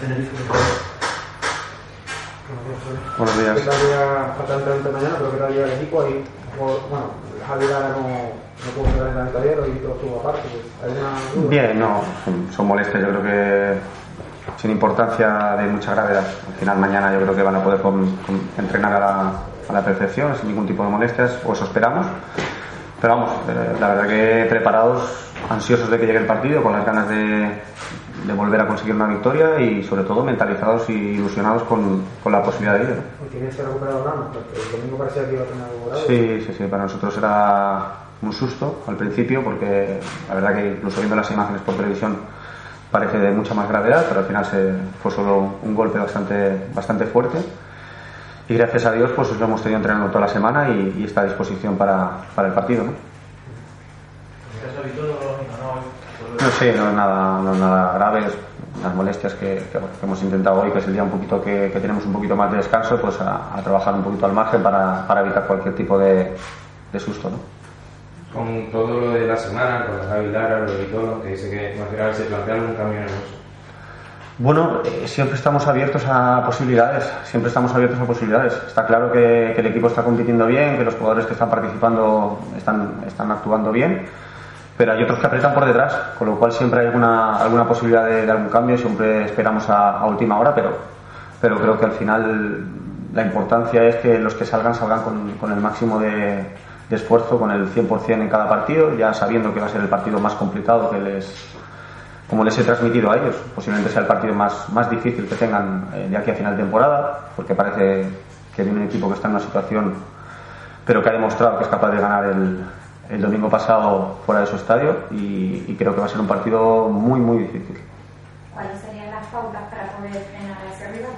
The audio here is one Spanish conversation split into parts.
Tenerife. Buenos días. ¿Qué tal día, falta entrenamiento mañana, pero qué tal día el equipo? Y, bueno, Javi Lara no, no pudo entrar en el ayer y todo estuvo aparte. ¿Hay alguna duda? Bien, no, son, son molestias, yo creo que sin importancia de mucha gravedad. Al final mañana yo creo que van a poder con- con- entrenar a la, a la perfección sin ningún tipo de molestias, o eso esperamos. Pero vamos, eh, la verdad que preparados, ansiosos de que llegue el partido, con las ganas de, de volver a conseguir una victoria y sobre todo mentalizados y ilusionados con, con la posibilidad de. Porque tienes porque el domingo parecía que iba a tener algo. Sí, sí, sí, para nosotros era un susto al principio porque la verdad que incluso viendo las imágenes por televisión parece de mucha más gravedad, pero al final se, fue solo un golpe bastante, bastante fuerte. Y gracias a Dios pues lo hemos tenido entrenando toda la semana y, y está a disposición para, para el partido. ¿no? No sé, no es nada, no es nada grave, unas molestias que, que, bueno, que hemos intentado hoy, que es el día un poquito que, que tenemos un poquito más de descanso, pues a, a trabajar un poquito al margen para, para evitar cualquier tipo de, de susto. ¿no? Con todo lo de la semana, con Javi Lara, lo de todo, que dice que al se plantea algún cambio en el. Bueno, eh, siempre estamos abiertos a posibilidades, siempre estamos abiertos a posibilidades. Está claro que, que el equipo está compitiendo bien, que los jugadores que están participando están, están actuando bien, pero hay otros que apretan por detrás, con lo cual siempre hay alguna, alguna posibilidad de, algún cambio, siempre esperamos a, última hora, pero, pero creo que al final la importancia es que los que salgan salgan con, con el máximo de, de esfuerzo, con el 100% en cada partido, ya sabiendo que va a ser el partido más complicado que les, como les he transmitido a ellos. Posiblemente sea el partido más, más difícil que tengan eh, de aquí a final de temporada, porque parece que viene un equipo que está en una situación, pero que ha demostrado que es capaz de ganar el, el domingo pasado fuera de su estadio y, y creo que va a ser un partido muy, muy difícil. ¿Cuáles serían las pautas para poder frenar a ese rival?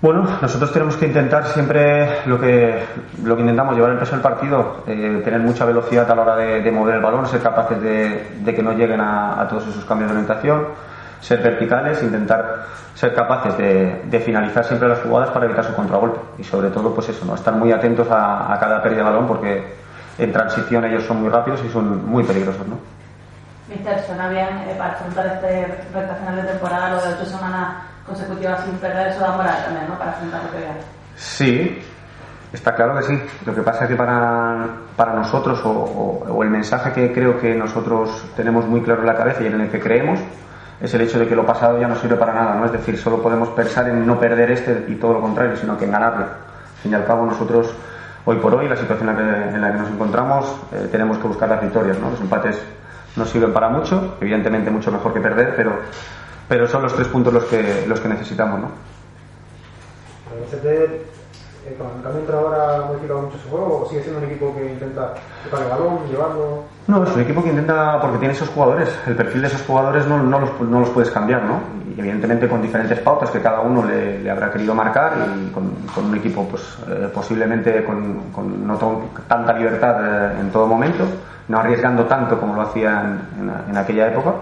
Bueno, nosotros tenemos que intentar siempre lo que, lo que intentamos, llevar el peso del partido, eh, tener mucha velocidad a la hora de, de mover el balón, ser capaces de, de que no lleguen a, a todos esos cambios de orientación, ser verticales, intentar ser capaces de, de finalizar siempre las jugadas para evitar su contragolpe. Y sobre todo, pues eso, ¿no? estar muy atentos a, a cada pérdida de balón porque en transición ellos son muy rápidos y son muy peligrosos. ¿no? Mister, suena bien eh, para afrontar este recta final de temporada, lo de ocho semanas consecutivas sin perder, eso da moral también, ¿no? Para afrontar lo que viene. Sí, está claro que sí. Lo que pasa es que para, para nosotros, o, o- o el mensaje que creo que nosotros tenemos muy claro en la cabeza y en el que creemos, es el hecho de que lo pasado ya no sirve para nada, ¿no? Es decir, solo podemos pensar en no perder este y todo lo contrario, sino que en ganarlo. Al fin y al cabo, nosotros, hoy por hoy, la situación en la que, en la que nos encontramos, eh, tenemos que buscar las victorias, ¿no? Los empates no sirven para mucho, evidentemente mucho mejor que perder, pero, pero son los tres puntos los que, los que necesitamos, ¿no? ¿El eh, con el cambio entrenador ha modificado mucho su juego o sigue siendo un equipo que intenta tocar el balón, llevarlo? No, es un equipo que intenta, porque tiene esos jugadores, el perfil de esos jugadores no, no, los, no los puedes cambiar, ¿no? Evidentemente con diferentes pautas que cada uno le, habrá querido marcar y con, un equipo pues eh, posiblemente con, no tan- tanta libertad eh, en todo momento, no arriesgando tanto como lo hacían en, aquella época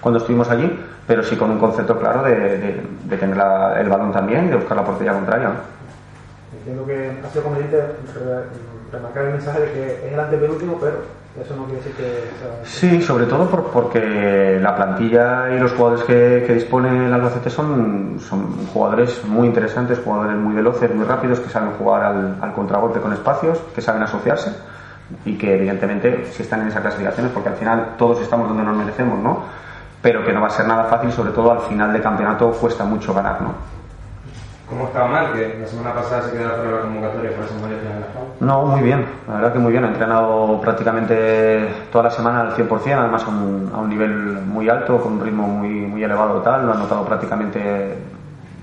cuando estuvimos allí, pero sí con un concepto claro de, tener el balón también y de buscar la portería contraria. Remarcar el mensaje de que es el antepenúltimo, pero eso no quiere decir que sea... Sí, sobre todo por- porque la plantilla y los jugadores que, que dispone el Albacete son, son jugadores muy interesantes, jugadores muy veloces, muy rápidos, que saben jugar al, al contragolpe con espacios, que saben asociarse y que evidentemente si están en esa clasificación es porque al final todos estamos donde nos merecemos, ¿no? Pero que no va a ser nada fácil, sobre todo al final de campeonato cuesta mucho ganar, ¿no? ¿Cómo está Omar? Que la semana pasada se quedó fuera de la convocatoria por esa molestia en la espalda. No, muy bien, la verdad que muy bien. Ha entrenado prácticamente toda la semana al 100%, además a un, a un nivel muy alto, con un ritmo muy, muy elevado tal. Lo ha notado prácticamente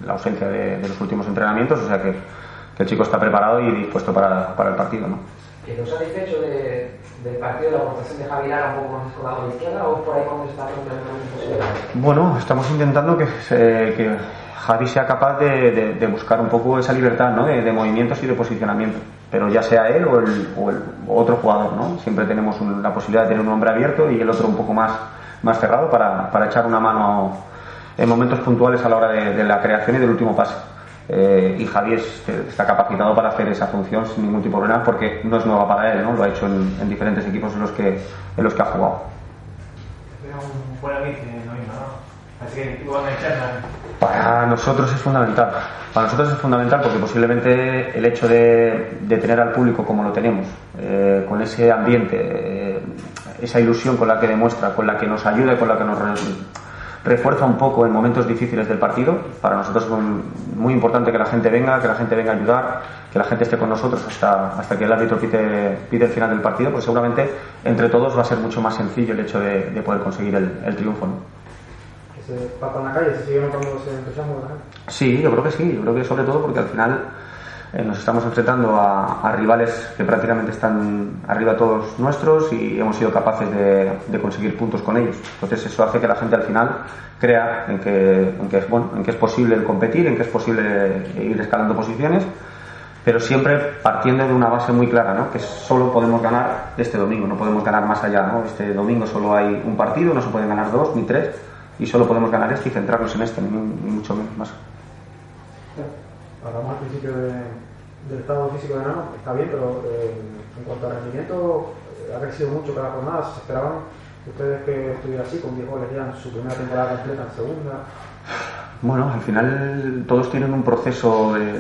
la ausencia de, de los últimos entrenamientos, o sea que, que el chico está preparado y dispuesto para, para el partido. ¿no? ¿Quedó satisfecho de, del partido de la aportación de Javi Lara un poco más con la izquierda o por ahí cuando está? Bueno, estamos intentando que, se- que Javi sea capaz de, buscar un poco esa libertad ¿no? de, movimientos y de posicionamiento, pero ya sea él o, el, otro jugador. ¿no? Siempre tenemos la posibilidad de tener un hombre abierto y el otro un poco más, más cerrado para, echar una mano en momentos puntuales a la hora de, la creación y del último pase. Eh, y Javi es- está capacitado para hacer esa función sin ningún tipo de problema porque no es nueva para él, ¿no? lo ha hecho en, en diferentes equipos en los que, en los que ha jugado. Era un fuera bici, no hay nada. Para nosotros es fundamental. Para nosotros es fundamental porque posiblemente el hecho de, tener al público como lo tenemos, eh, con ese ambiente, eh, esa ilusión con la que demuestra, con la que nos ayuda y con la que nos re- refuerza un poco en momentos difíciles del partido. Para nosotros es muy importante que la gente venga, que la gente venga a ayudar, que la gente esté con nosotros hasta, hasta que el árbitro pite, pite el final del partido, pues seguramente entre todos va a ser mucho más sencillo el hecho de, de poder conseguir el, triunfo. Se papa en ese entusiasmo. Sí, yo creo que sí, yo creo que sobre todo porque al final eh, nos estamos enfrentando a, rivales que prácticamente están arriba todos nuestros y hemos sido capaces de, conseguir puntos con ellos. Entonces eso hace que la gente al final crea en que, es, bueno, en que es posible competir, en que es posible ir escalando posiciones, pero siempre partiendo de una base muy clara, ¿no? que solo podemos ganar este domingo, no podemos ganar más allá. ¿no? Este domingo solo hay un partido, no se pueden ganar dos ni tres, y solo podemos ganar este y centrarnos en este, ni, mucho menos más. Hablamos al principio de- del estado físico de Nano, está bien, pero eh, en cuanto a rendimiento, eh, ha crecido mucho cada jornada. ¿Se esperaban ustedes que estuviera así, con 10 goles ya en su primera temporada completa, en segunda? Bueno, al final todos tienen un proceso de,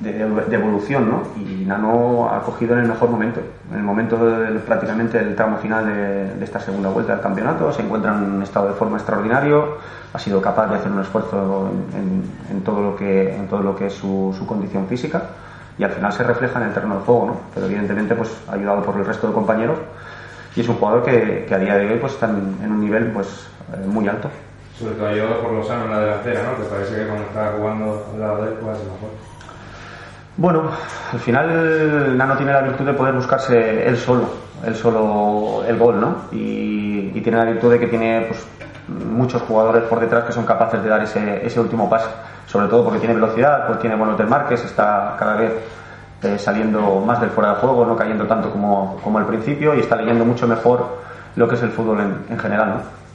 de- de- de evolución, ¿no? Y Nano ha cogido en el mejor momento, en el momento del, prácticamente del tramo final de, de esta segunda vuelta del campeonato. Se encuentra en un estado de forma extraordinario, ha sido capaz de hacer un esfuerzo en, todo lo que en todo lo que es su, su condición física y al final se refleja en el terreno de juego, ¿no? Pero evidentemente, pues ayudado por el resto de compañeros y es un jugador que, que a día de hoy pues está en, en un nivel pues eh, muy alto. Sobre todo ayudado por Lozano en la delantera, ¿no? Que parece que cuando está jugando al lado de él, pues es mejor. Bueno, al final Nano tiene la virtud de poder buscarse él solo, él solo el gol, ¿no? Y, tiene la virtud de que tiene pues, muchos jugadores por detrás que son capaces de dar ese, ese último pase, sobre todo porque tiene velocidad, pues tiene buenos desmarques, está cada vez eh, saliendo más del fuera de juego, no cayendo tanto como, como al principio y está leyendo mucho mejor lo que es el fútbol en general, ¿no?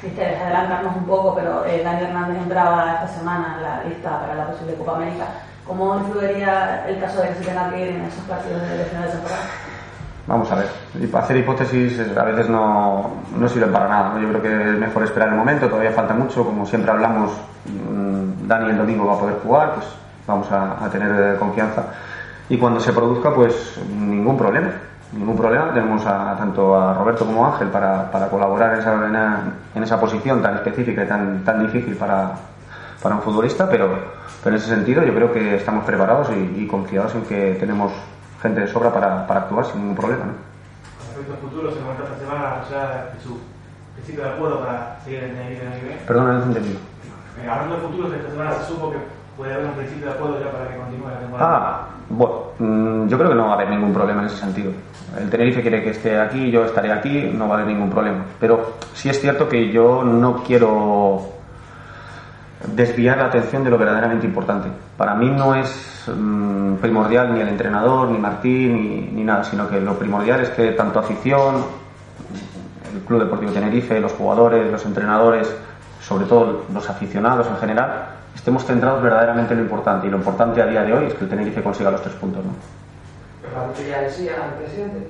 Si adelantarnos un poco, pero eh, Dani Hernández entraba esta semana en la lista para la posible Copa América. ¿Cómo influiría el caso de que se tenga que ir en esos partidos de final de temporada? Vamos a ver, hacer hipótesis eh, a veces no, no sirven para nada. ¿no? Yo creo que es mejor esperar el momento, todavía falta mucho. Como siempre hablamos, mm, Dani el domingo va a poder jugar, pues vamos a, a tener eh, confianza. Y cuando se produzca, pues ningún problema. Ningún problema. Tenemos a, tanto a Roberto como a Ángel para, para colaborar en esa, en, esa posición tan específica y tan, tan difícil para, para un futbolista, pero, pero en ese sentido yo creo que estamos preparados y, y confiados en que tenemos gente de sobra para, para actuar sin ningún problema. ¿no? Respecto al futuro, se comentó esta semana ya su principio de acuerdo para seguir en el nivel. Perdona, no te he entendido. Eh, hablando del futuro, esta semana se supo que puede haber un principio de acuerdo ya para que continúe la temporada. Ah, bueno, mm, yo creo que no va a haber ningún problema en ese sentido. El Tenerife quiere que esté aquí, yo estaré aquí, no va a haber ningún problema. Pero sí es cierto que yo no quiero desviar la atención de lo verdaderamente importante. Para mí no es mm, primordial ni el entrenador, ni Martín, ni, ni nada, sino que lo primordial es que tanto afición, el Club Deportivo Tenerife, los jugadores, los entrenadores, sobre todo los aficionados en general, estemos centrados verdaderamente en lo importante. Y lo importante a día de hoy es que el Tenerife consiga los tres puntos. ¿no? ¿La ya decía al presidente?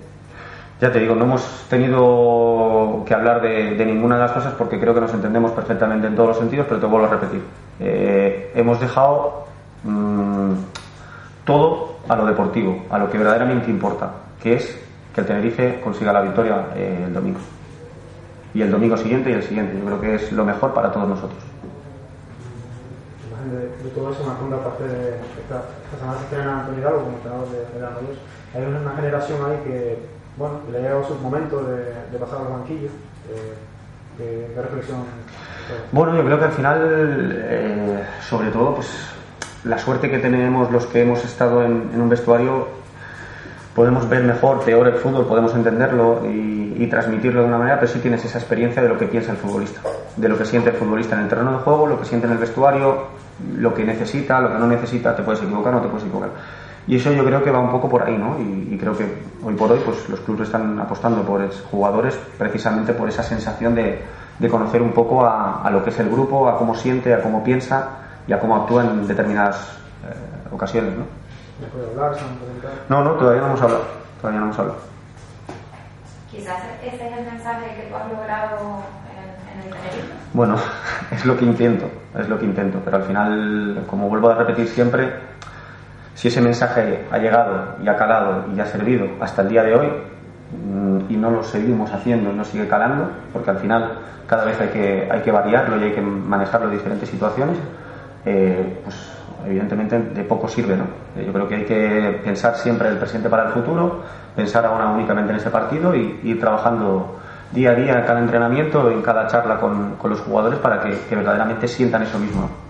Ya te digo, no hemos tenido que hablar de, de ninguna de las cosas porque creo que nos entendemos perfectamente en todos los sentidos, pero te vuelvo a repetir. Eh, hemos dejado mm, todo a lo deportivo, a lo que verdaderamente importa, que es que el Tenerife consiga la victoria eh, el domingo. Y el domingo siguiente y el siguiente. Yo creo que es lo mejor para todos nosotros. De, de todo eso, una segunda parte de esta, esta semana se estrena Antonio Hidalgo como entrenador de, de Granollers. Hay una, generación ahí que, bueno, le ha llegado su momento de, de pasar al banquillo. Eh, de, de reflexión. Bueno, yo creo que al final, eh, sobre todo, pues la suerte que tenemos los que hemos estado en, en un vestuario, podemos ver mejor, peor el fútbol, podemos entenderlo y, y transmitirlo de una manera, pero sí tienes esa experiencia de lo que piensa el futbolista, de lo que siente el futbolista en el terreno de juego, lo que siente en el vestuario, lo que necesita, lo que no necesita, te puedes equivocar, no te puedes equivocar. Y eso yo creo que va un poco por ahí, ¿no? Y, y creo que hoy por hoy pues los clubes están apostando por es- jugadores precisamente por esa sensación de, de conocer un poco a, a lo que es el grupo, a cómo siente, a cómo piensa y a cómo actúa en determinadas eh, ocasiones, ¿no? ¿Me puede hablar? No, no, todavía no hemos hablado. Todavía no hemos hablado. Quizás ese es el mensaje que tú has logrado Bueno, es lo que intento, es lo que intento, pero al final, como vuelvo a repetir siempre, si ese mensaje ha llegado y ha calado y ha servido hasta el día de hoy mm, y no lo seguimos haciendo y no sigue calando, porque al final cada vez hay que, hay que variarlo y hay que manejarlo en diferentes situaciones, eh, pues evidentemente de poco sirve. ¿no? Eh, Yo creo que hay que pensar siempre el presente para el futuro, pensar ahora únicamente en ese partido y ir trabajando día a día en cada entrenamiento, en cada charla con, con los jugadores para que, que verdaderamente sientan eso mismo.